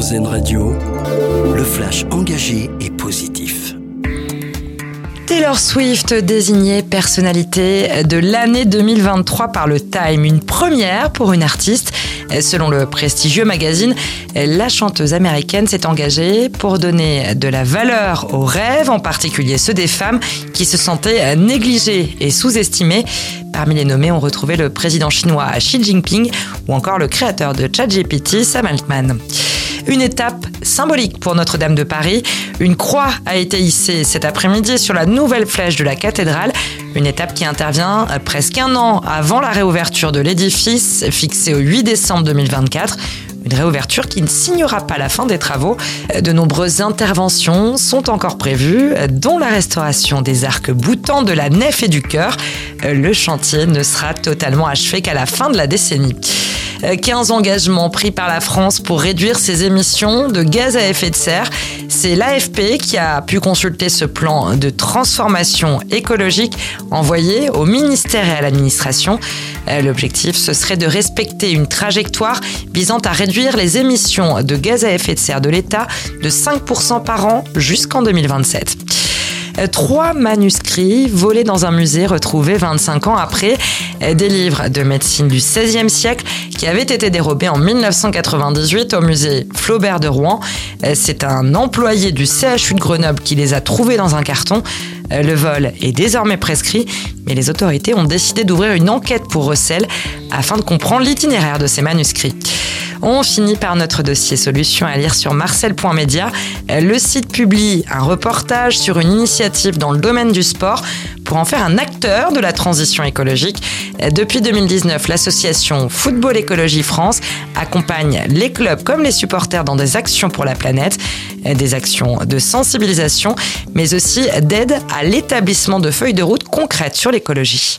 Radio, le flash engagé et positif. Taylor Swift désignée personnalité de l'année 2023 par le Time, une première pour une artiste. Selon le prestigieux magazine, la chanteuse américaine s'est engagée pour donner de la valeur aux rêves, en particulier ceux des femmes qui se sentaient négligées et sous-estimées. Parmi les nommés, on retrouvait le président chinois Xi Jinping ou encore le créateur de ChatGPT, Sam Altman. Une étape symbolique pour Notre-Dame de Paris. Une croix a été hissée cet après-midi sur la nouvelle flèche de la cathédrale. Une étape qui intervient presque un an avant la réouverture de l'édifice, fixée au 8 décembre 2024. Une réouverture qui ne signera pas la fin des travaux. De nombreuses interventions sont encore prévues, dont la restauration des arcs boutants de la nef et du chœur. Le chantier ne sera totalement achevé qu'à la fin de la décennie. 15 engagements pris par la France pour réduire ses émissions de gaz à effet de serre. C'est l'AFP qui a pu consulter ce plan de transformation écologique envoyé au ministère et à l'administration. Euh, l'objectif, ce serait de respecter une trajectoire visant à réduire les émissions de gaz à effet de serre de l'État de 5% par an jusqu'en 2027. Euh, trois manuscrits volés dans un musée retrouvés 25 ans après. Euh, des livres de médecine du XVIe siècle qui avaient été dérobés en 1998 au musée Flaubert de Rouen. Euh, c'est un employé du CHU de Grenoble qui les a trouvés dans un carton. Le vol est désormais prescrit, mais les autorités ont décidé d'ouvrir une enquête pour recel afin de comprendre l'itinéraire de ces manuscrits. On finit par notre dossier solution à lire sur marcel.media. Le site publie un reportage sur une initiative dans le domaine du sport pour en faire un acteur de la transition écologique. Depuis 2019, l'association Football Écologie France accompagne les clubs comme les supporters dans des actions pour la planète, des actions de sensibilisation, mais aussi d'aide à l'établissement de feuilles de route concrètes sur l'écologie.